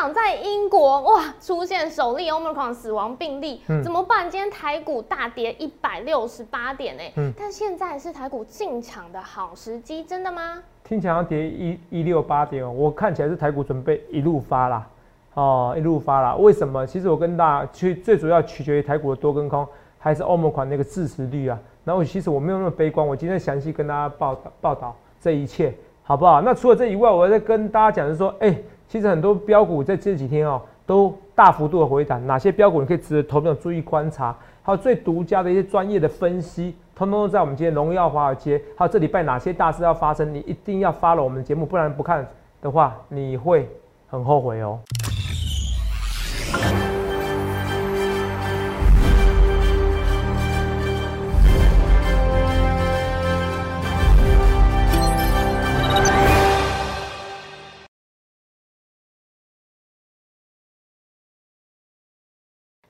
长在英国哇出现首例 Omicron 死亡病例，怎么办？今天台股大跌一百六十八点哎，但现在是台股进场的好时机，真的吗？听起来要跌一一六八点哦，我看起来是台股准备一路发啦，哦一路发啦。为什么？其实我跟大家去最主要取决于台股的多跟空，还是欧盟款那个致持率啊。然后其实我没有那么悲观，我今天详细跟大家报道报道这一切。好不好？那除了这以外，我在跟大家讲的是说，哎，其实很多标股在这几天哦，都大幅度的回弹。哪些标股你可以值得投票注意观察？还有最独家的一些专业的分析，通通都在我们今天荣耀华尔街。还有这礼拜哪些大事要发生，你一定要发了我们的节目，不然不看的话，你会很后悔哦。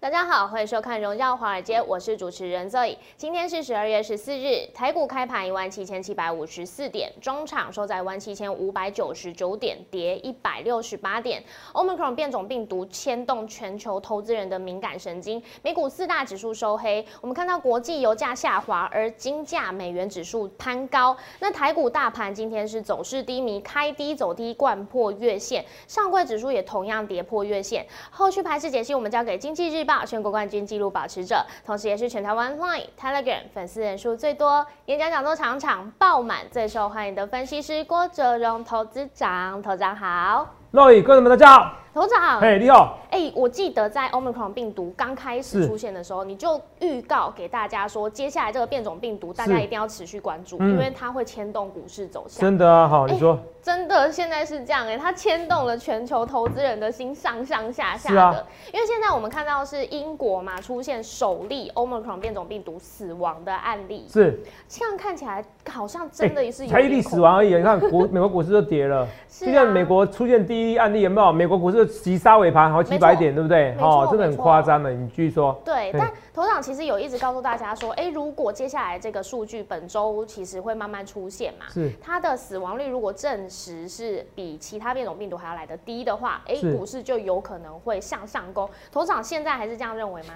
大家好，欢迎收看《荣耀华尔街》，我是主持人 Zoe。今天是十二月十四日，台股开盘一万七千七百五十四点，中场收在一万七千五百九十九点，跌一百六十八点。Omicron 变种病毒牵动全球投资人的敏感神经，美股四大指数收黑。我们看到国际油价下滑，而金价、美元指数攀高。那台股大盘今天是走势低迷，开低走低，贯破月线。上柜指数也同样跌破月线。后续盘势解析，我们交给经济日报。全国冠军纪录保持者，同时也是全台湾 Line、Telegram 粉丝人数最多、演讲讲座场场爆满、最受欢迎的分析师郭哲荣投资长，投长好。各位观众们，大家好。头长，哎，你好，哎，我记得在 Omicron 病毒刚开始出现的时候，你就预告给大家说，接下来这个变种病毒大家一定要持续关注，因为它会牵动股市走向。真的啊，好，你说，真的现在是这样哎，它牵动了全球投资人的心，上上下下的。因为现在我们看到是英国嘛，出现首例 Omicron 变种病毒死亡的案例，是，这样看起来好像真的也是才一例死亡而已。你看国美国股市都跌了，就像美国出现第一例案例有没有？美国股市。急杀尾盘好几百点，对不对？哦，真的很夸张的。你继续说。对，但头长其实有一直告诉大家说，哎，如果接下来这个数据本周其实会慢慢出现嘛，是它的死亡率如果证实是比其他变种病毒还要来的低的话，哎，股市就有可能会向上攻。头场现在还是这样认为吗？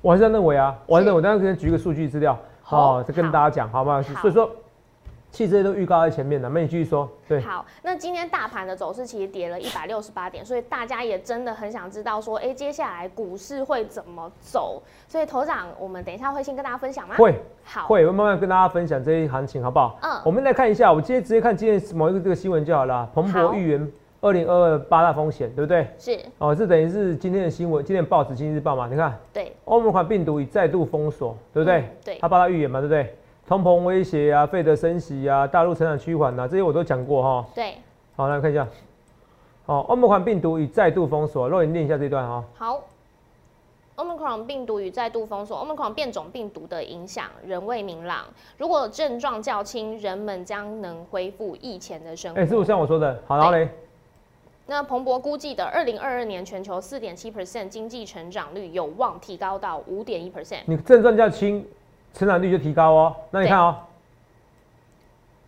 我还是这样认为啊，我还是认为，我等下先举一个数据资料，好，再跟大家讲，好吗？所以说。其实这些都预告在前面的，那你继续说。对，好，那今天大盘的走势其实跌了一百六十八点，所以大家也真的很想知道说，哎，接下来股市会怎么走？所以头长，我们等一下会先跟大家分享吗？会，好，会，我慢慢跟大家分享这些行情，好不好？嗯，我们来看一下，我今天直接看今天某一个这个新闻就好了。彭博预言二零二二八大风险，对不对？是。哦，这等于是今天的新闻，今天报纸《经济日报》嘛？你看，对，欧盟款病毒已再度封锁，对不对？对，他八大预言嘛，对不对？通膨威胁啊，费德升息啊，大陆成长趋缓啊，这些我都讲过哈。对，好来看一下。好，欧盟款病毒已再度封锁，若你念一下这段哈。好，欧盟款病毒与再度封锁，欧盟款变种病毒的影响仍未明朗。如果症状较轻，人们将能恢复疫前的生活。哎，是不是像我说的？好，然后嘞。那彭博估计的二零二二年全球四点七 percent 经济成长率有望提高到五点一 percent。你症状较轻。成长率就提高哦，那你看哦。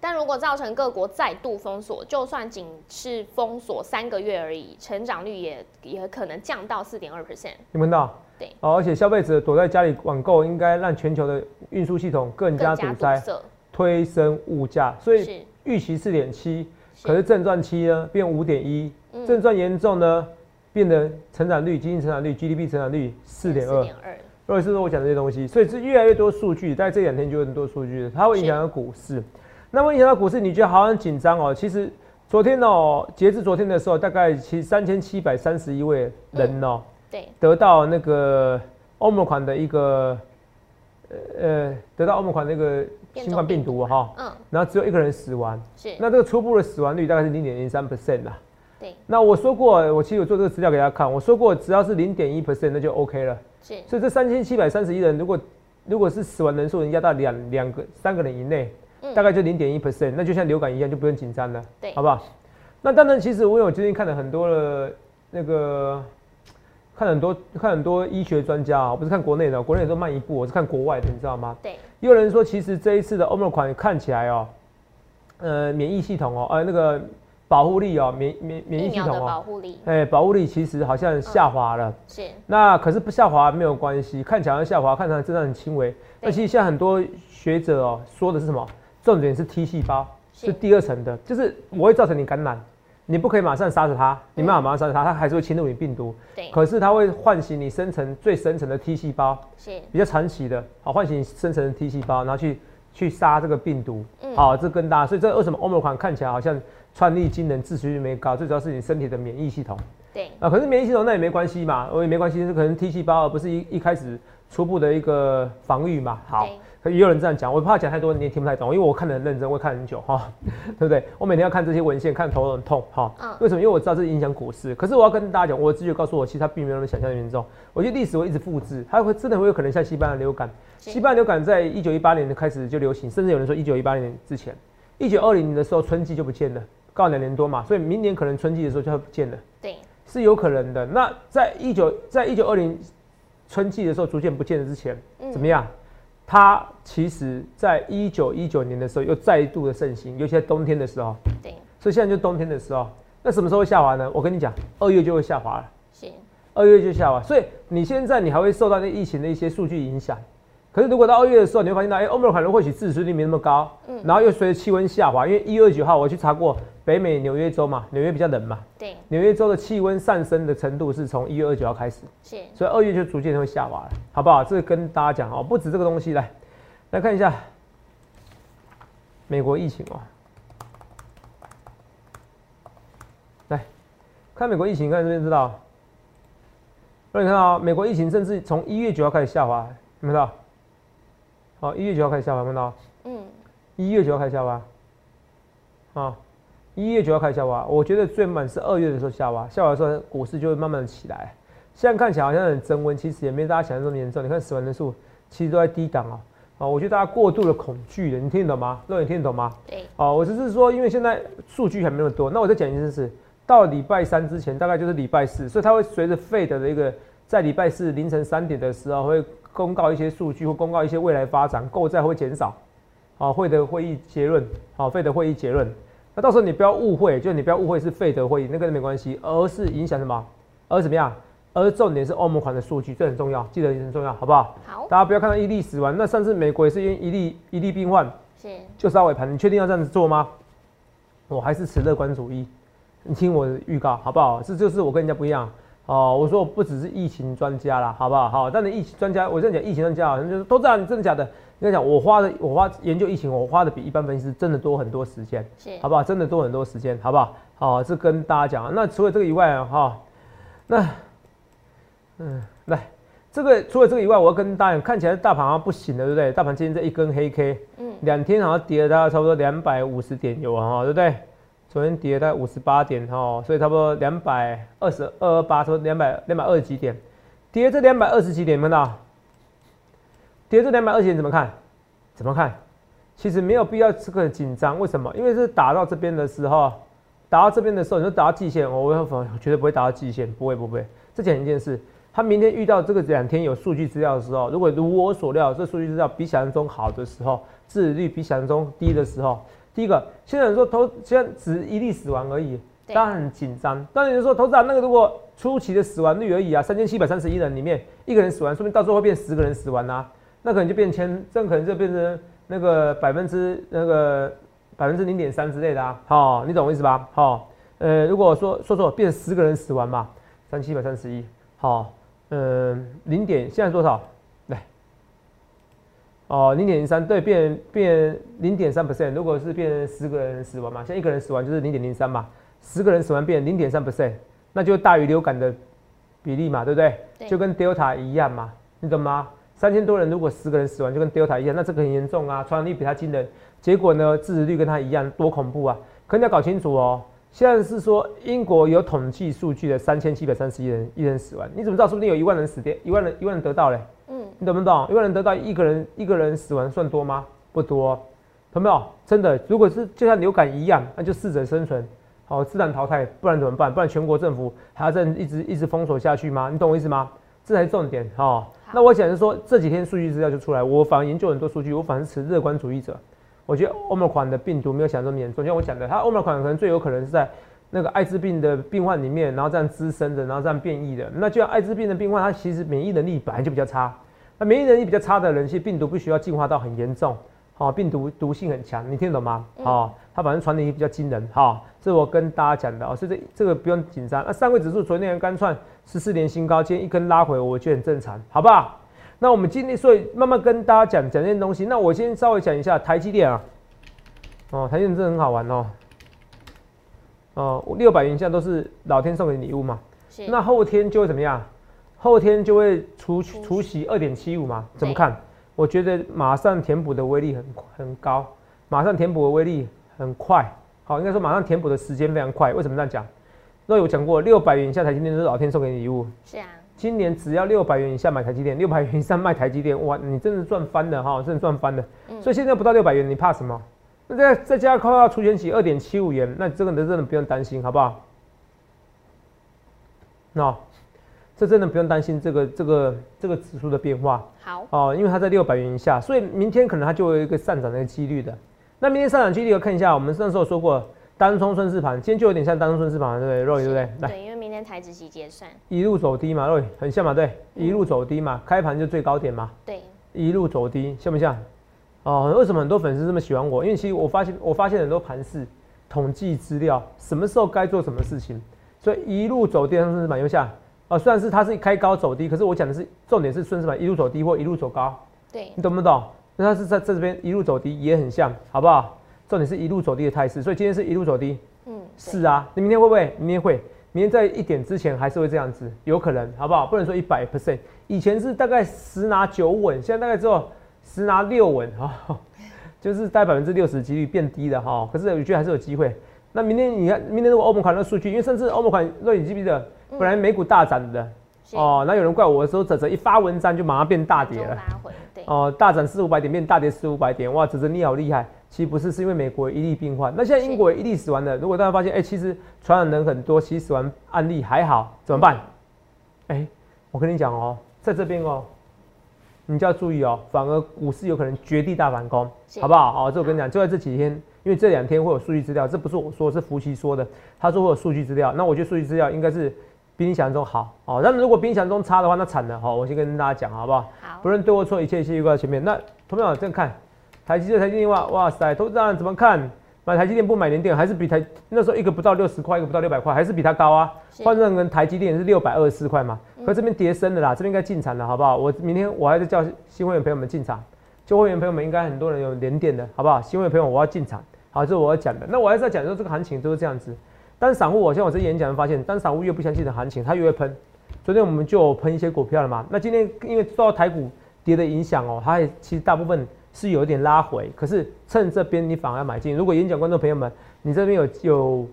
但如果造成各国再度封锁，就算仅是封锁三个月而已，成长率也也可能降到四点二 percent。你们到？对。哦，而且消费者躲在家里网购，应该让全球的运输系统更加堵塞，推升物价。所以预期四点七，可是症状期呢变五点一，症状严重呢变得成长率、经济成长率、GDP 成长率四点二。或者是说我讲这些东西，所以是越来越多数据，在这两天就很多数据，它会影响到股市。那么影响到股市，你觉得好像紧张哦？其实昨天哦，截至昨天的时候，大概其三千七百三十一位人哦，对，得到那个欧盟款的一个呃，得到欧盟款那个新冠病毒哈，嗯，然后只有一个人死亡，是，那这个初步的死亡率大概是零点零三 percent 啦。对，那我说过，我其实有做这个资料给大家看，我说过只要是零点一 percent 那就 OK 了。所以这三千七百三十一人，如果如果是死亡人数能压到两两个三个人以内，大概就零点一 percent，那就像流感一样，就不用紧张了，对，好不好？那当然，其实我有最近看了很多的那个，看很多看很多医学专家啊，不是看国内的，国内都慢一步，我是看国外的，你知道吗？对。也有人说，其实这一次的欧盟款看起来哦，呃，免疫系统哦，呃，那个。保护力哦，免免免疫系统哦，保护力，哎，保护力其实好像下滑了。是。那可是不下滑没有关系，看起来下滑，看起来真的很轻微。那其实现在很多学者哦说的是什么？重点是 T 细胞，是第二层的，就是我会造成你感染，你不可以马上杀死它，你没办法马上杀死它，它还是会侵入你病毒。对。可是它会唤醒你生成最深层的 T 细胞，是比较长期的，好唤醒生成的 T 细胞，然后去去杀这个病毒。嗯。好，这更大，所以这为什么欧盟款看起来好像穿力惊人，致死率没高？最主要是你身体的免疫系统。对。啊，可是免疫系统那也没关系嘛，我也没关系，是可能 T 细胞而不是一一开始初步的一个防御嘛。好。可也有人这样讲，我怕讲太多你也听不太懂，因为我看得很认真，我看很久哈，对不对？我每天要看这些文献，看头很痛哈。为什么？因为我知道这影响股市。可是我要跟大家讲，我的直觉告诉我，其实它并没有那么想象的严重。我觉得历史会一直复制，它会真的会有可能像西班牙流感。西班牙流感在一九一八年的开始就流行，甚至有人说一九一八年之前，一九二零年的时候春季就不见了，告两年多嘛，所以明年可能春季的时候就会不见了。对，是有可能的。那在一九在一九二零春季的时候逐渐不见了之前，怎么样？它其实在一九一九年的时候又再度的盛行，尤其在冬天的时候。对。所以现在就冬天的时候，那什么时候会下滑呢？我跟你讲，二月就会下滑了。行。二月就下滑，所以你现在你还会受到那疫情的一些数据影响。可是如果到二月的时候，你会发现到，哎，欧美可能或许致死率没那么高，嗯，然后又随着气温下滑，因为一月九号我去查过北美纽约州嘛，纽约比较冷嘛，对，纽约州的气温上升的程度是从一月二九号开始，是，所以二月就逐渐会下滑了，好不好？这个跟大家讲哦，不止这个东西，来，来看一下美国疫情哦，来看美国疫情，看这边知道，那你看啊，美国疫情甚至从一月九号开始下滑，有没有？好，一月九号开始下滑，看到？嗯，一月九号开始下滑，啊，一月九号开始下滑。我觉得最慢是二月的时候下滑，下滑的时候股市就会慢慢的起来。现在看起来好像很增温，其实也没大家想象中严重。你看死亡人数其实都在低档哦，啊，我觉得大家过度的恐惧了，你听得懂吗？肉眼听得懂吗？对。哦，我只是说，因为现在数据还没那么多，那我再讲一件事，到礼拜三之前，大概就是礼拜四，所以它会随着 Fed 的一个在礼拜四凌晨三点的时候会。公告一些数据或公告一些未来发展，购债会减少，好，费德会议结论，好，费德会议结论，那到时候你不要误会，就你不要误会是费德会议，那个没关系，而是影响什么？而怎么样？而重点是欧盟款的数据，这很重要，记得很重要，好不好？好，大家不要看到一例死亡，那上次美国也是因一例一例病患，是，就稍微盘，你确定要这样子做吗？我还是持乐观主义，你听我的预告，好不好？这就是我跟人家不一样。哦，我说我不只是疫情专家啦，好不好？好，但你疫情专家，我这样讲疫情专家好像就是都知道你真的假的。你讲我花的，我花研究疫情，我花的比一般分析师真的多很多时间，是，好不好？真的多很多时间，好不好？好，这跟大家讲。那除了这个以外啊，哈，那，嗯，来，这个除了这个以外，我要跟大家讲，看起来大盘好像不行了，对不对？大盘今天这一根黑 K，嗯，两天好像跌了大概差不多两百五十点有啊，对不对？昨天跌了五十八点哈，所以差不多两百二十二二八，说两百两百二十几点，跌这两百二十几点，看到？跌至两百二十点怎么看？怎么看？其实没有必要这个紧张，为什么？因为是打到这边的时候，打到这边的时候，你说打到季线，我我绝对不会打到季线，不会不会。这讲一件事，他明天遇到这个两天有数据资料的时候，如果如我所料，这数据资料比想象中好的时候，治愈率比想象中低的时候。第一个，现在说投现在只一例死亡而已，当然很紧张。当然你说投资长那个如果初期的死亡率而已啊，三千七百三十一人里面一个人死亡，说明到时候会变十个人死亡啊，那可能就变千，这可能就变成那个百分之那个百分之零点三之类的啊。好，你懂我意思吧？好，呃，如果说说错变十个人死亡嘛，三七百三十一，好，嗯，零点现在多少？来哦，零点零三对，变变零点三 percent。如果是变十个人死亡嘛，现在一个人死亡就是零点零三嘛，十个人死亡变零点三 percent，那就大于流感的比例嘛，对不对？就跟 Delta 一样嘛，你懂吗？三千多人如果十个人死亡就跟 Delta 一样，那这个很严重啊，传染力比它惊人。结果呢，致死率跟它一样，多恐怖啊！可你要搞清楚哦，现在是说英国有统计数据的三千七百三十一人一人死亡，你怎么知道？说不定有一万人死掉，一万人一万人得到嘞。嗯你懂不懂？一万人得到一个人一个人死亡算多吗？不多，懂没有？真的，如果是就像流感一样，那就适者生存，好自然淘汰，不然怎么办？不然全国政府还要这样一直一直封锁下去吗？你懂我意思吗？这才是重点哈。那我想是说，这几天数据资料就出来，我反而研究很多数据，我反而是持乐观主义者。我觉得欧美款的病毒没有想这么严重，像我讲的，它欧美款可能最有可能是在那个艾滋病的病患里面，然后这样滋生的，然后这样变异的。那就像艾滋病的病患，他其实免疫能力本来就比较差，那免疫能力比较差的人，其实病毒不需要进化到很严重。好，病毒毒性很强，你听得懂吗？好，它反正传染力比较惊人。哈，这是我跟大家讲的哦，所以这这个不用紧张。那上柜指数昨天干串十四年新高，今天一根拉回，我觉得很正常，好不好？那我们今天所以慢慢跟大家讲讲这些东西。那我先稍微讲一下台积电啊，哦，台积电真的很好玩哦。哦，六百元以下都是老天送给你礼物嘛。那后天就会怎么样？后天就会除除息二点七五嘛？怎么看？我觉得马上填补的威力很很高，马上填补的威力很快，好，应该说马上填补的时间非常快。为什么这样讲？那有讲过，六百元以下台积电是老天送给你礼物。是啊。今年只要六百元以下买台积电，六百元以上卖台积电，哇，你真的赚翻了哈，真的赚翻了。嗯。所以现在不到六百元，你怕什么？那再再加快到出钱起二点七五元，那这个真的不用担心，好不好？那。这真的不用担心这个这个这个指数的变化，好哦，因为它在六百元以下，所以明天可能它就有一个上涨的几率的。那明天上涨几率要看一下，我们上次有说过单冲顺势盘，今天就有点像单冲顺势盘，对不对，Roy 对不对？对，因为明天台指期结算，一路走低嘛，Roy 很像嘛，对，一路走低嘛，开盘就最高点嘛，对，一路走低，像不像？哦，为什么很多粉丝这么喜欢我？因为其实我发现我发现很多盘势统计资料，什么时候该做什么事情，所以一路走低顺势盘，有像。哦，虽然是它是开高走低，可是我讲的是重点是顺势盘一路走低或一路走高。对，你懂不懂？那它是在这边一路走低也很像，好不好？重点是一路走低的态势，所以今天是一路走低。嗯，是啊。你明天会不会？明天会。明天在一点之前还是会这样子，有可能，好不好？不能说一百 percent。以前是大概十拿九稳，现在大概只有十拿六稳哈，就是大概百分之六十几率变低了哈。可是我觉得还是有机会。那明天你看，明天如果欧盟款那数据，因为甚至欧盟款，若你记不记得？本来美股大涨的，哦，那有人怪我的时候，泽泽一发文章就马上变大跌了，哦，大涨四五百点变大跌四五百点，哇，泽泽你好厉害。其实不是，是因为美国一例病患。那现在英国一例死亡的，如果大家发现，哎，其实传染人很多，其实死亡案例还好，怎么办？哎，我跟你讲哦，在这边哦，你就要注意哦，反而股市有可能绝地大反攻，好不好？哦，这我跟你讲，就在这几天，因为这两天会有数据资料，这不是我说，是福奇说的，他说会有数据资料，那我觉得数据资料应该是。比你想象中好哦，但如果比你想象中差的话，那惨了哈。我先跟大家讲好不好？好。不论对或错，一切一切预告前面。那同样这样看，台积电、台积电哇哇塞，投资人怎么看？买台积电不买联电，还是比台那时候一个不到六十块，一个不到六百块，还是比它高啊？换成跟台积电是六百二十四块嘛？可这边跌升的啦，这边应该进场了，好不好？我明天我还是叫新会员朋友们进场，旧会员朋友们应该很多人有联电的，好不好？新会员朋友我要进场，好，这是我要讲的。那我还是要讲说这个行情都是这样子。但散户，我像我这演讲发现，当散户越不相信的行情，他越会喷。昨天我们就喷一些股票了嘛。那今天因为受到台股跌的影响哦，它其实大部分是有一点拉回。可是趁这边你反而买进。如果演讲观众朋友们，你这边有有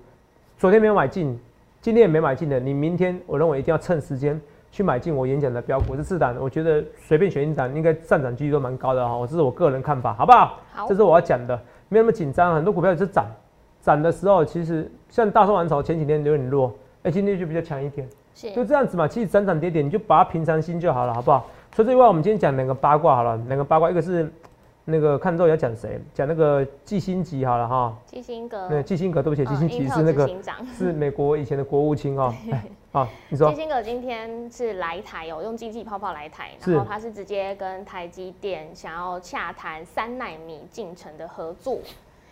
昨天没有买进，今天也没买进的，你明天我认为一定要趁时间去买进我演讲的标股是四档，我觉得随便选一档，应该上涨几率都蛮高的哈。这是我个人看法，好不好？好，这是我要讲的，没那么紧张。很多股票也是涨。涨的时候，其实像大宋王朝前几天有点弱，哎，今天就比较强一点，是就这样子嘛。其实涨涨跌跌，你就把它平常心就好了，好不好？除此以外，我们今天讲两个八卦好了，两个八卦，一个是那个看之后要讲谁，讲那个基辛吉好了哈。基辛格。对，基辛格，对不起，基辛吉是那个是美国以前的国务卿哦。好，你说。基辛格今天是来台哦，用经济泡泡来台，然后他是直接跟台积电想要洽谈三纳米进程的合作。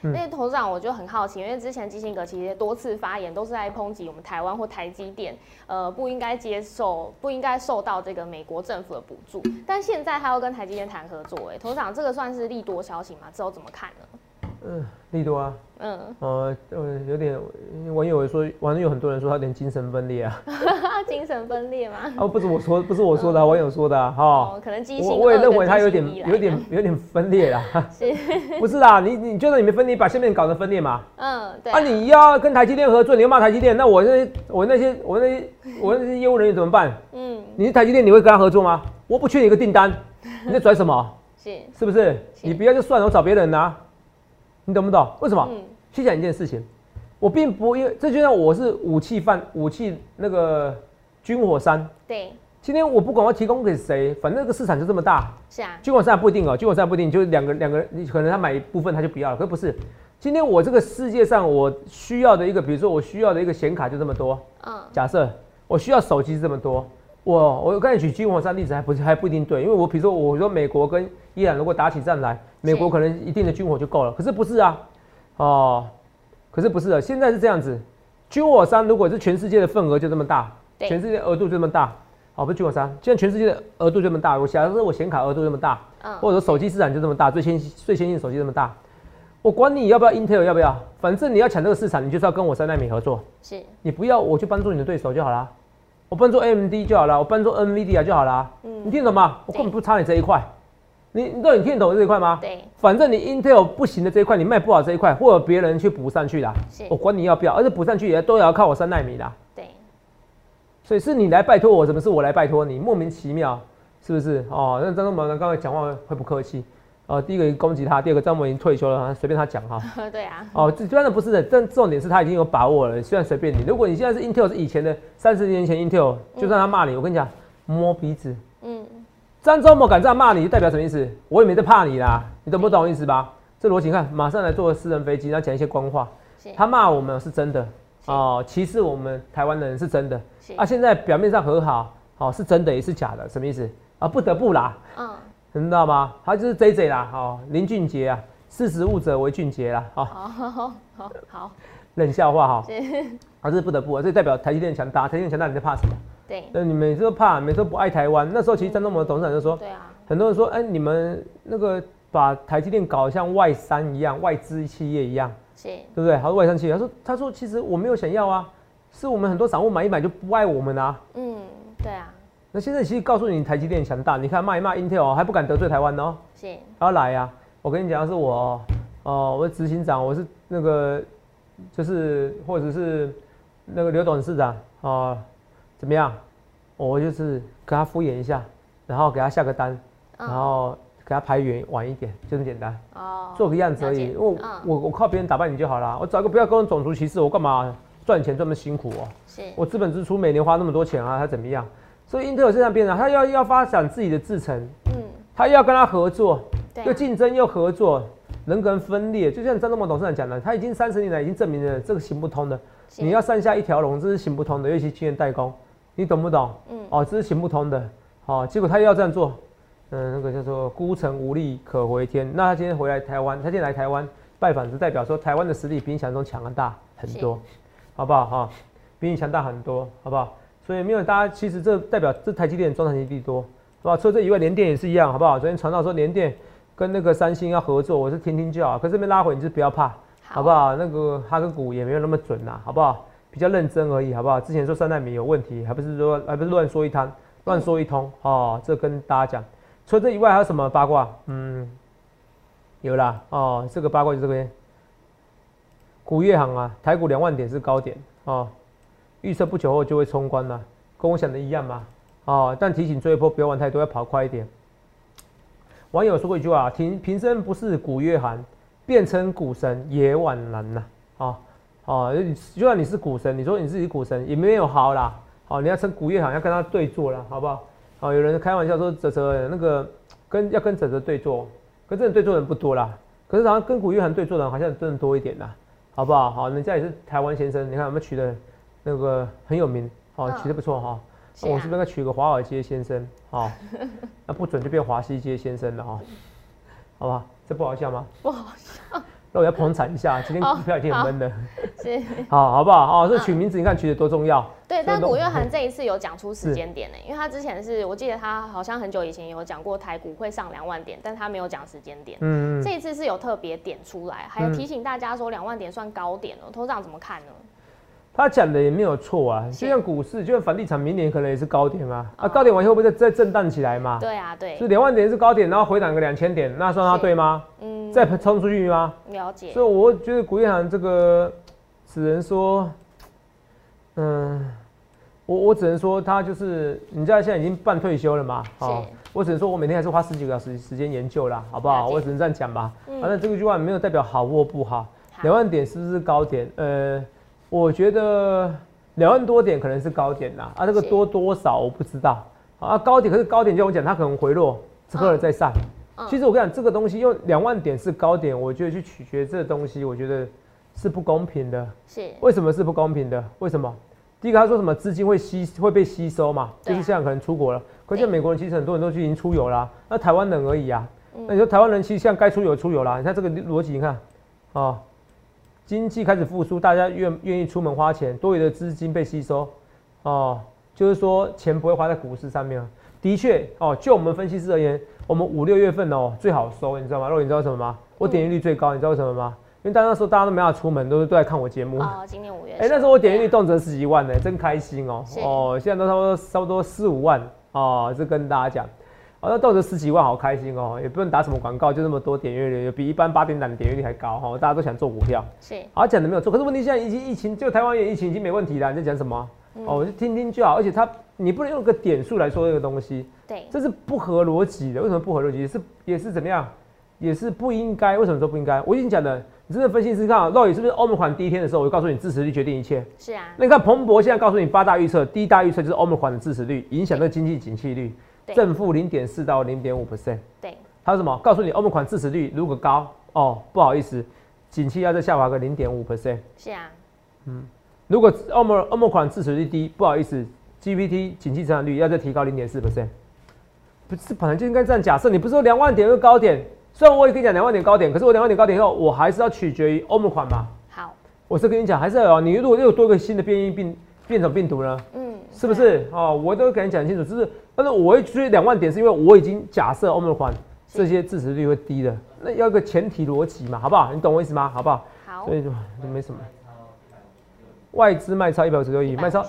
那投资长我就很好奇，因为之前基辛格其实多次发言都是在抨击我们台湾或台积电，呃，不应该接受，不应该受到这个美国政府的补助，但现在他要跟台积电谈合作，哎，投资长这个算是利多消息吗？之后怎么看呢？嗯，利多啊，嗯，呃，呃，有点网友说，网友有很多人说他有点精神分裂啊，精神分裂吗？哦，不是我说，不是我说的，网友说的哈，可能基我我也认为他有点有点有点分裂啦，是，不是啊？你你就算你没分裂，把下面搞成分裂嘛？嗯，对。啊，你要跟台积电合作，你要骂台积电，那我那我那些我那些我那些业务人员怎么办？嗯，你是台积电，你会跟他合作吗？我不缺你一个订单，你在拽什么？是，是不是？你不要就算了，我找别人拿。你懂不懂？为什么？去讲一件事情，我并不因为这就像我是武器犯武器那个军火商，对，今天我不管我提供给谁，反正这个市场就这么大。是啊，军火商不一定哦，军火商不一定，就是两个两个，你可能他买一部分他就不要了，可不是。今天我这个世界上我需要的一个，比如说我需要的一个显卡就这么多。嗯。假设我需要手机是这么多，我我刚才举军火商例子还不还不一定对，因为我比如说我说美国跟伊朗如果打起战来，美国可能一定的军火就够了，可是不是啊，哦，可是不是的，现在是这样子，军火商如果是全世界的份额就这么大，全世界额度就这么大。哦，不是军火商，现在全世界的额度这么大，我假如说我显卡额度这么大，嗯，或者说手机市场就这么大，最先最先进手机这么大，我管你要不要 Intel 要不要，反正你要抢这个市场，你就是要跟我三纳米合作，是，你不要我去帮助你的对手就好了，我搬做 AMD 就好了，我搬做 NVIDIA 就好了，嗯，你听懂吗？我根本不差你这一块，你你知道你听懂这一块吗？对，反正你 Intel 不行的这一块，你卖不好这一块，或者别人去补上去的，我管你要不要，而且补上去也都要靠我三纳米的。所以是你来拜托我，怎么是我来拜托你？莫名其妙，是不是？哦，那张忠谋呢？刚才讲话会不客气。哦，第一个攻击他，第二个张某已经退休了，随便他讲哈。对啊。哦，这真的不是的，但重点是他已经有把握了，虽然随便你。如果你现在是 Intel 是以前的三十年前 Intel，就算他骂你，我跟你讲，摸鼻子。嗯。张周末敢这样骂你，就代表什么意思？我也没在怕你啦，你懂不懂意思吧？这逻辑看，马上来坐私人飞机，然后讲一些官话。他骂我们是真的。哦，歧视我们台湾的人是真的啊！现在表面上和好，哦，是真的也是假的，什么意思啊？不得不啦，嗯，你知道吗？他就是 J J 啦，哦，林俊杰啊，识时务者为俊杰啦，好，好，好，好，冷笑话哈，还是不得不啊，这代表台积电强大，台积电强大，你在怕什么？对，那你每次都怕，每次都不爱台湾。那时候其实张忠谋董事长就说，对啊，很多人说，哎，你们那个把台积电搞得像外商一样，外资企业一样。是对不对？他说外商企业，他说他说其实我没有想要啊，是我们很多散户买一买就不爱我们啊。嗯，对啊。那现在其实告诉你台积电强大，你看骂一骂 Intel 还不敢得罪台湾哦。是。要来呀！我跟你讲的是我哦，我是执行长，我是那个就是或者是那个刘董事长啊，怎么样？我就是给他敷衍一下，然后给他下个单，然后。给他排远晚一点，就这么简单哦，做个样子而已。我我我靠别人打败你就好了，我找个不要跟我种族歧视，我干嘛赚钱这么辛苦哦？是，我资本支出每年花那么多钱啊，他怎么样？所以英特尔这样变了，他要要发展自己的制程，嗯，他要跟他合作，又竞争又合作，人格分裂，就像张忠谋董事长讲的，他已经三十年来已经证明了这个行不通的，你要上下一条龙，这是行不通的，尤其晶圆代工，你懂不懂？嗯，哦，这是行不通的，好，结果他又要这样做。嗯，那个叫做孤城无力可回天。那他今天回来台湾，他今天来台湾拜访，是代表说台湾的实力比你想象中强大很多，好不好哈？比你强大很多，好不好？所以没有大家，其实这代表这台积电中产阶级多，是吧？除了这以外，联电也是一样，好不好？昨天传到说联电跟那个三星要合作，我是听听就好。可这边拉回，你就不要怕，好不好？那个哈根股也没有那么准呐，好不好？比较认真而已，好不好？之前说三纳米有问题，还不是说还不是乱说一摊，乱说一通哦。这跟大家讲。除了这以外，还有什么八卦？嗯，有啦哦，这个八卦就这边，古月行啊，台股两万点是高点哦，预测不久后就会冲关了，跟我想的一样嘛哦，但提醒追一波不要玩太多，要跑快一点。网友说过一句话：平平生不是古月寒，变成股神也晚难呐。哦哦，就算你是股神，你说你自己股神也没有好啦。哦，你要称古月寒，要跟他对坐了，好不好？哦，有人开玩笑说泽泽那个跟要跟泽泽对坐，跟真的对坐人不多啦。可是好像跟古月寒对坐的人好像真的多一点啦，好不好？好，人家也是台湾先生，你看有没有取的那个很有名？哦，取的不错哈。我是不是应该取个华尔街先生？不准就变华西街先生了哈。好不好？这不好笑吗？不好笑。那我要捧场一下，今天股票已经很闷了，是，好，好不好？哦，这取名字你看取得多重要。对，但古月涵这一次有讲出时间点呢，因为他之前是我记得他好像很久以前有讲过台股会上两万点，但他没有讲时间点。嗯嗯。这一次是有特别点出来，还有提醒大家说两万点算高点了，头长怎么看呢？他讲的也没有错啊，就像股市，就像房地产，明年可能也是高点啊。啊，高点完以后会再再震荡起来嘛？对啊，对。是两万点是高点，然后回档个两千点，那算他对吗？嗯。再冲出去吗？了解。所以我觉得古月涵这个，只能说，嗯，我我只能说他就是，你知道现在已经半退休了嘛？好，我只能说我每天还是花十几个小时时间研究啦，好不好？我只能这样讲吧。反正这个句话没有代表好或不好。两万点是不是高点？呃。我觉得两万多点可能是高点啦，啊，这个多多少我不知道，啊，高点可是高点就我讲，它可能回落，之后再上。其实我跟你讲，这个东西用两万点是高点，我觉得去取决这个东西，我觉得是不公平的。是，为什么是不公平的？为什么？第一个他说什么资金会吸会被吸收嘛，就是现在可能出国了。可是美国人其实很多人都已经出游了，那台湾人而已啊。那你说台湾人其实像该出游出游啦，你看这个逻辑，你看啊，经济开始复苏，大家愿愿意出门花钱，多余的资金被吸收，哦，就是说钱不会花在股市上面。的确哦，就我们分析师而言。我们五六月份哦最好收，你知道吗？肉，你知道什么吗？我点击率最高，你知道为什么吗？因为大那时候大家都没法出门，都是都在看我节目。哦，今年五月。哎，那时候我点击率动辄十几万呢，真开心哦。哦，现在都差不多差不多四五万哦，这跟大家讲，哦，那动辄十几万，好开心哦，也不用打什么广告，就那么多点阅率，比一般八点档的点阅率还高哈。大家都想做股票，是。好讲的没有错，可是问题现在已经疫情，就台湾也疫情已经没问题了，你在讲什么？哦，我就听听就好，而且它你不能用个点数来说这个东西，对，这是不合逻辑的。为什么不合逻辑？是也是怎么样？也是不应该。为什么说不应该？我已经讲了，你真的分析师看，到底是不是欧盟款第一天的时候，我就告诉你支持率决定一切。是啊。那你看彭博现在告诉你八大预测，第一大预测就是欧盟款的支持率影响这经济景气率，正负零点四到零点五 percent。对。还有什么？告诉你欧盟款支持率如果高哦，不好意思，景气要再下滑个零点五 percent。是啊。嗯。如果欧盟欧盟款支持率低，不好意思，GPT 景气增长率要再提高零点四 percent，不是本来就应该这样假设。你不是说两万点是高点？虽然我也跟你讲两万点高点，可是我两万点高点以后，我还是要取决于欧盟款嘛。好，我是跟你讲，还是要你如果又有多个新的变异病变种病毒呢？嗯，是不是？哦，我都跟你讲清楚，就是但是我会追两万点，是因为我已经假设欧盟环这些支持率会低的，那要个前提逻辑嘛，好不好？你懂我意思吗？好不好？好，所以就就没什么。外资卖超一百五十六亿，卖超。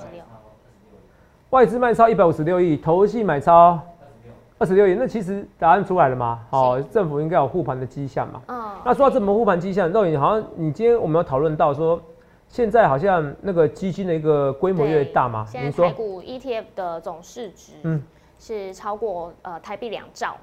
外资卖超一百五十六亿，投信买超二十六亿。那其实答案出来了吗？好，政府应该有护盘的迹象嘛。嗯。那说到这么护盘迹象，肉眼好像你今天我们要讨论到说，现在好像那个基金的一个规模越大嘛。现在台股 ETF 的总市值嗯是超过呃台币两兆。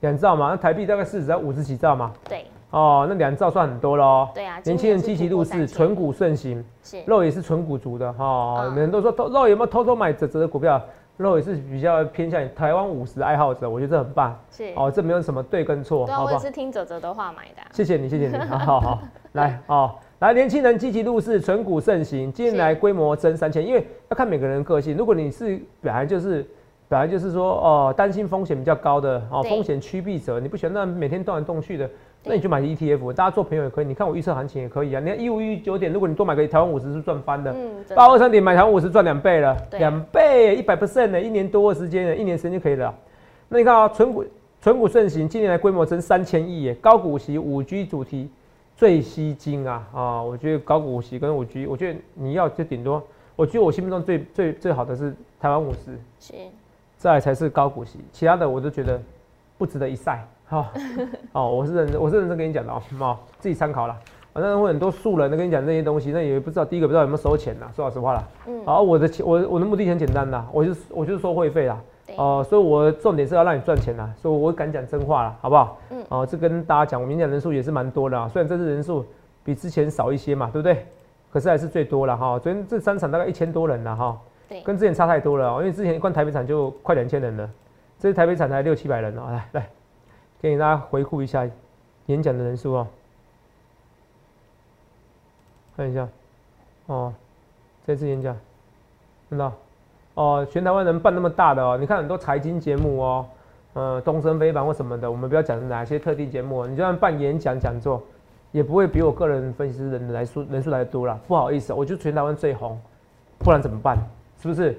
两兆嘛，那台币大概市值在五十几兆嘛。对。哦，那两兆算很多喽。对啊，年轻人积极入市，纯股盛行。是，肉也是纯股族的哈。有人都说偷肉有没有偷偷买泽泽的股票？肉也是比较偏向台湾五十爱好者，我觉得这很棒。是，哦，这没有什么对跟错。对啊，我也是听泽泽的话买的。谢谢你，谢谢你。好好好，来哦，来，年轻人积极入市，纯股盛行，今年来规模增三千，因为要看每个人个性。如果你是本来就是本来就是说哦，担心风险比较高的哦，风险趋避者，你不喜欢那每天动来动去的。那你就买 ETF，大家做朋友也可以。你看我预测行情也可以啊。你看一五一九点，如果你多买个台湾五十是赚翻的。嗯。八二三点买台湾五十赚两倍了，两倍一百 percent 呢，一年多的时间呢，一年时间就可以了。那你看啊，纯股纯股盛行，近年来规模增三千亿耶，高股息五 G 主题最吸睛啊啊！我觉得高股息跟五 G，我觉得你要就顶多，我觉得我心目中最最最好的是台湾五十，是，再才是高股息，其他的我都觉得不值得一晒。好，哦，我是认，我是认真跟你讲的哦，哦，自己参考了。反正会很多素人的跟你讲这些东西，那也不知道第一个不知道有没有收钱呐，说老实话了。嗯。好，我的钱，我我的目的很简单的，我就我就是收会费啦。哦，所以我重点是要让你赚钱啦，所以我敢讲真话啦，好不好？嗯。哦，这跟大家讲，我明讲人数也是蛮多的啊，虽然这次人数比之前少一些嘛，对不对？可是还是最多了哈。昨天这三场大概一千多人了哈。跟之前差太多了，因为之前一关台北场就快两千人了，这次台北场才六七百人哦，来来。给大家回顾一下演讲的人数哦，看一下哦，这次演讲看到哦，全台湾人办那么大的哦，你看很多财经节目哦，呃，东升飞盘或什么的，我们不要讲哪些特定节目，你就算办演讲讲座，也不会比我个人分析师人来数人数来的多了。不好意思，我就全台湾最红，不然怎么办？是不是？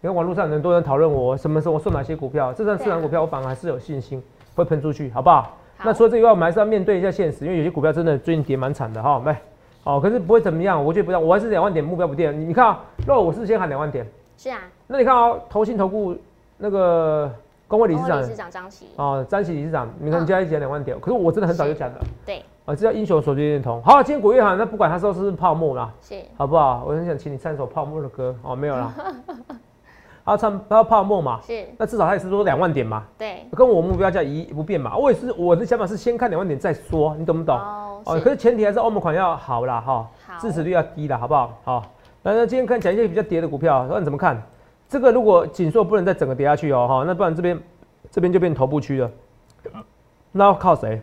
你看网络上很多人讨论我什么时候送哪些股票，这段市场股票我反而还是有信心。会喷出去，好不好？那除了这以外，我们还是要面对一下现实，因为有些股票真的最近跌蛮惨的哈。来，哦，可是不会怎么样，我觉得不要，我还是两万点目标不变。你看啊，那我是先喊两万点。是啊。那你看啊，投信投顾那个工会理事长，理事长张琦。哦，张琦理事长，你看你加一讲两万点，可是我真的很早就讲了。对。啊，这叫英雄所见略同。好，今天股月行，那不管他说是不是泡沫啦，是，好不好？我很想请你唱首泡沫的歌。哦，没有啦。他唱他要泡沫嘛？是，那至少他也是说两万点嘛。对，跟我目标价一不变嘛。我也是我的想法是先看两万点再说，你懂不懂？哦，可是前提还是欧盟款要好啦哈，支持率要低啦，好不好？好，那那今天看讲一些比较跌的股票，那你怎么看？这个如果紧缩不能再整个跌下去哦，哈，那不然这边这边就变头部区了。那要靠谁？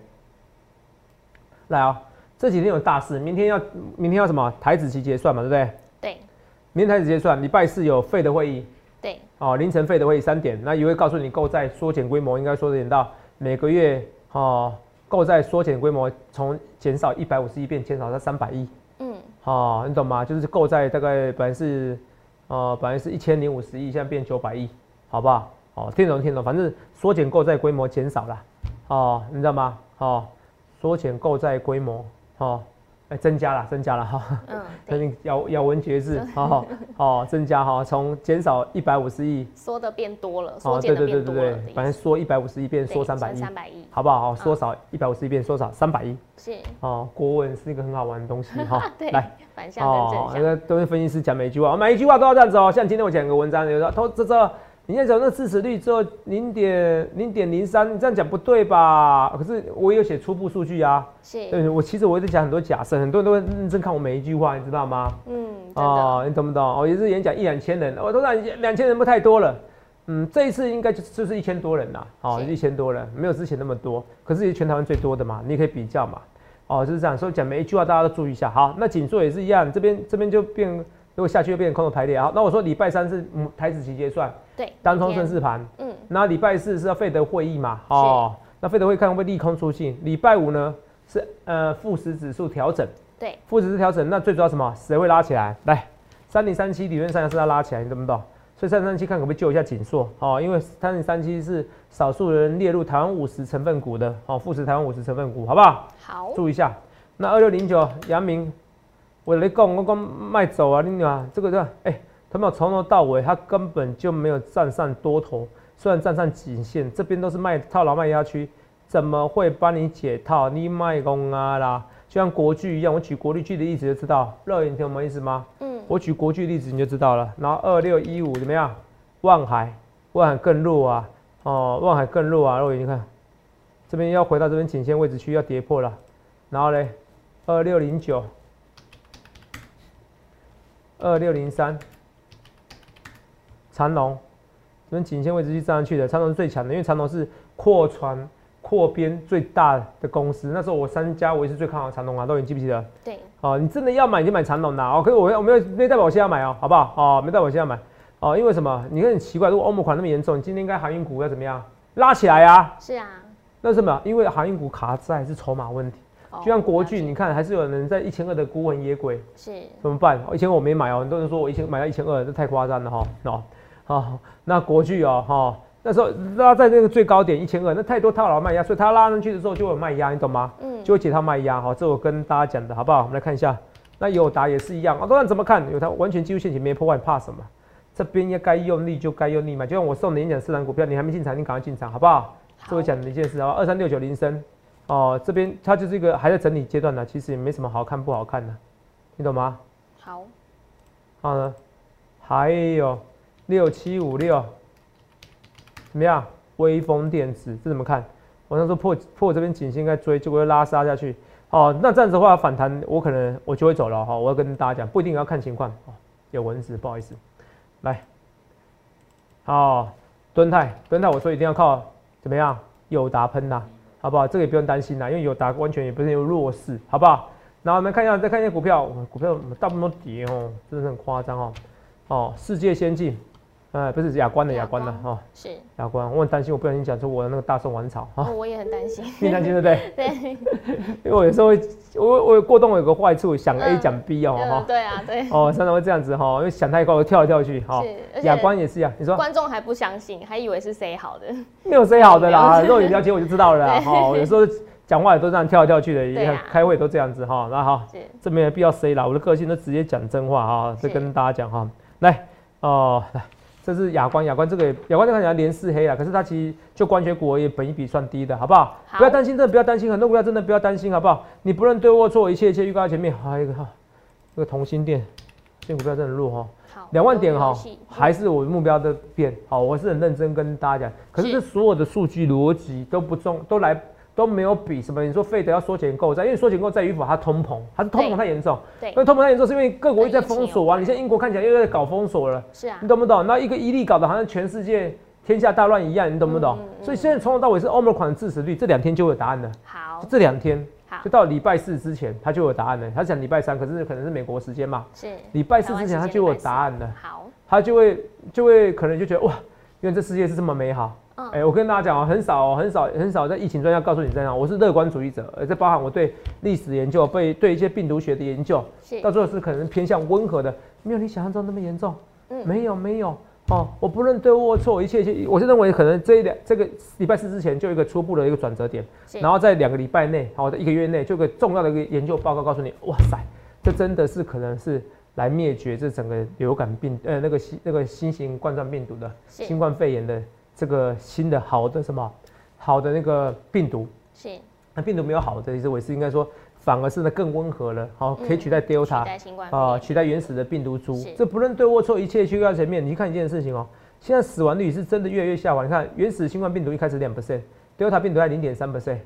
来啊，这几天有大事，明天要明天要什么？台子期结算嘛，对不对？对。明天台子结算，礼拜四有费的会议。对。哦，凌晨费的会议三点，那也会告诉你购债缩减规模，应该缩减到每个月哦，购债缩减规模从减少一百五十亿变减少到三百亿。嗯。哦，你懂吗？就是购债大概本来是。哦，本来是一千零五十亿，现在变九百亿，好不好？哦，听懂听懂，反正缩减购债规模减少了，哦，你知道吗？哦，缩减购债规模，哦。哎，增加了，增加了哈。嗯。肯咬咬文嚼字，好好增加哈，从减少一百五十亿，缩的变多了，缩减的变多了。对对对对对，反正缩一百五十亿变缩三百亿，三百亿，好不好？缩少一百五十亿变缩少三百亿。是。哦，国文是一个很好玩的东西哈。对。来，反向跟正向。那个都是分析师讲每一句话，每一句话都要这样子哦。像今天我讲个文章，有说投这这。你在讲那支持率只有零点零点零三，你这样讲不对吧？可是我有写初步数据啊。是。对，我其实我一直讲很多假设，很多人都会认真看我每一句话，你知道吗？嗯。哦，你懂不懂？哦，一次演讲一两千人，我都讲两千人不太多了。嗯，这一次应该就就是一千多人啦。哦，一千多人，没有之前那么多。可是也全台湾最多的嘛，你可以比较嘛。哦，就是这样，所以讲每一句话大家都注意一下。好，那紧缩也是一样，这边这边就变。如果下去又变成空头排列，好，那我说礼拜三是嗯台子期结算，对，单冲顺势盘，嗯，那礼拜四是要费德会议嘛，哦，那费德会看会不会利空出尽？礼拜五呢是呃富时指数调整，对，富时调整，那最主要什么？谁会拉起来？来，三零三七理论上是要拉起来，你懂不懂？所以三零三七看可不可以救一下紧缩？哦，因为三零三七是少数人列入台湾五十成分股的，哦，富时台湾五十成分股，好不好？好，注意一下。那二六零九阳明。我来讲，我讲卖走啊，你啊，这个对吧？哎，他们从头到尾，他根本就没有站上多头，虽然站上颈线，这边都是卖套牢卖压区，怎么会帮你解套？你卖空啊啦，就像国巨一样，我举国巨的例子就知道，热眼听我们意思吗？嗯，我举国巨例子你就知道了。然后二六一五怎么样？望海，望海更弱啊，哦，望海更弱啊，肉眼你看，这边要回到这边颈线位置区要跌破了，然后嘞，二六零九。二六零三，长龙，这边颈线位置去站上去的，长龙是最强的，因为长龙是扩船扩编最大的公司。那时候我三家我也是最看好长龙啊，都你记不记得？对。哦，你真的要买你就买长龙的，OK，我我没有没代表我现在买哦，好不好？哦，没代表我现在买哦，因为什么？你看很奇怪，如果欧盟款那么严重，你今天应该航运股要怎么样？拉起来呀？是啊。那什么？因为航运股卡在是筹码问题。就像国巨，你看还是有人在一千二的孤魂野鬼，是怎么办？一千二我没买哦，很多人说我一千买到一千二，这太夸张了哈。哦，好，那国巨哦，哈，那时候拉在那个最高点一千二，那太多套牢卖压，所以它拉上去的时候就有卖压，你懂吗？嗯，就会解套卖压哈。这我跟大家讲的好不好？我们来看一下，那友达也是一样啊。不管怎么看，有它完全技术陷阱没破坏，怕什么？这边要该用力就该用力嘛，就像我送你演讲四档股票，你还没进场，你赶快进场好不好？这我讲的一件事啊，二三六九零升。哦，这边它就是一个还在整理阶段呢，其实也没什么好看不好看的，你懂吗？好，好呢，还有六七五六，怎么样？微风电子这怎么看？我那时候破破这边颈线应该追，就会拉杀下去。哦，那这样子的话反弹，我可能我就会走了哈。我要跟大家讲，不一定要看情况哦。有蚊子，不好意思。来，好，蹲泰，蹲泰，我说一定要靠怎么样？友达喷呐。好不好？这个也不用担心啦，因为有达完全也不是有弱势，好不好？然后我们看一下，再看一下股票，股票大部分都跌哦，真的很夸张哦。哦，世界先进。哎，不是亚光的亚光的哈，是亚光。我很担心，我不小心讲出我的那个大宋丸草啊。我也很担心，你担心对不对？对，因为我有时候会，我我过动有个坏处，想 A 讲 B 哦哈。对啊，对。哦，常常会这样子哈，因为想太快，我，跳来跳去哈。是，亚光也是啊。你说观众还不相信，还以为是谁好的，没有谁好的啦。如果你了解我就知道了哈。有时候讲话也都这样跳来跳去的，也开会都这样子哈。那好，这没有必要 C 啦，我的个性都直接讲真话哈，再跟大家讲哈。来，哦，来。这是亚光，亚光这个亚光看起来连四黑啊，可是它其实就光学股而言，本一比算低的，好不好？不要担心，真的不要担心，很多股票真的不要担心，好不好？你不论对或错，一切一切预告在前面。还有一个哈，这个同心店，这股票真的弱哈，两万点哈，还是我的目标的变好，我是很认真跟大家讲。可是这所有的数据逻辑都不中，都来都没有比什么。你说费德要缩减购债，因为缩减购债与否，它通膨，它是通膨太严重。对，那通膨太严重是因为各国一直在封锁啊。你像英国看起来又在搞封锁了，是啊，你懂不懂？那一个伊利搞得好像全世界天下大乱一样，你懂不懂？所以现在从头到尾是欧盟款的致死率，这两天就有答案了。好，这两天。好，就到礼拜四之前，他就有答案了。他讲礼拜三，可是可能是美国时间嘛。是。礼拜四之前，他就有答案了。好。他就会就会可能就觉得哇，因为这世界是这么美好。嗯。哎，我跟大家讲啊，很少很少很少在疫情专家告诉你这样，我是乐观主义者，而这包含我对历史研究、被对一些病毒学的研究，到最后是可能偏向温和的，没有你想象中那么严重。嗯。没有没有。哦，我不论对或错，一切一切，我是认为可能这一两这个礼拜四之前就一个初步的一个转折点，然后在两个礼拜内，好，在一个月内，就个重要的一个研究报告告诉你，哇塞，这真的是可能是来灭绝这整个流感病，呃，那个新那个新型冠状病毒的新冠肺炎的这个新的好的什么好的那个病毒，是，那病毒没有好的，其实我是应该说。反而是呢更温和了，好，可以取代 Delta，啊，取代原始的病毒株。这不论对或错，一切去到前面，你去看一件事情哦。现在死亡率是真的越来越下滑。你看原始新冠病毒一开始两 percent，Delta 病毒在零点三 percent，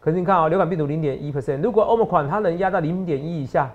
可是你看啊，流感病毒零点一 percent。如果 Omicron 它能压到零点一以下，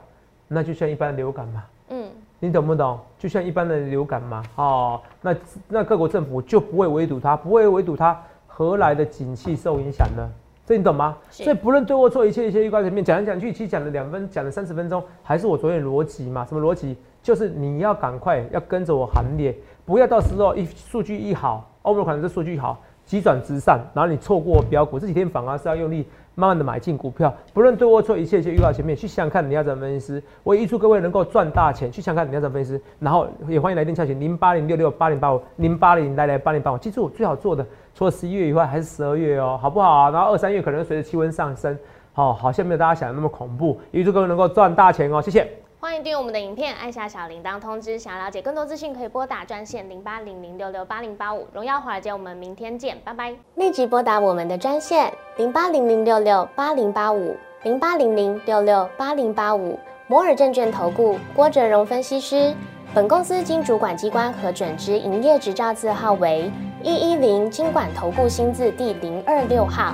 那就像一般的流感嘛。嗯，你懂不懂？就像一般的流感嘛。哦，那那各国政府就不会围堵它，不会围堵它，何来的景气受影响呢？这你懂吗？所以不论对或错，一切一切预告前面讲来讲去，其实讲了两分，讲了三十分钟，还是我昨天逻辑嘛？什么逻辑？就是你要赶快要跟着我行列，不要到时候一数据一好，欧美可能这数据好，急转直上，然后你错过标股，这几天反而是要用力。慢慢的买进股票，不论对或错，一切就预告前面去想想看你要怎分析。我预祝各位能够赚大钱，去想想看你要怎分析。然后也欢迎来电洽询零八零六六八零八五零八零来来八零八五。记住最好做的，除了十一月以外，还是十二月哦，好不好？然后二三月可能随着气温上升，好，好像没有大家想的那么恐怖。预祝各位能够赚大钱哦，谢谢。欢迎订阅我们的影片，按下小铃铛通知。想了解更多资讯，可以拨打专线零八零零六六八零八五。荣耀华尔街，我们明天见，拜拜。立即拨打我们的专线零八零零六六八零八五零八零零六六八零八五。摩尔证券投顾郭哲荣分析师。本公司经主管机关核准之营业执照字号为一一零金管投顾新字第零二六号。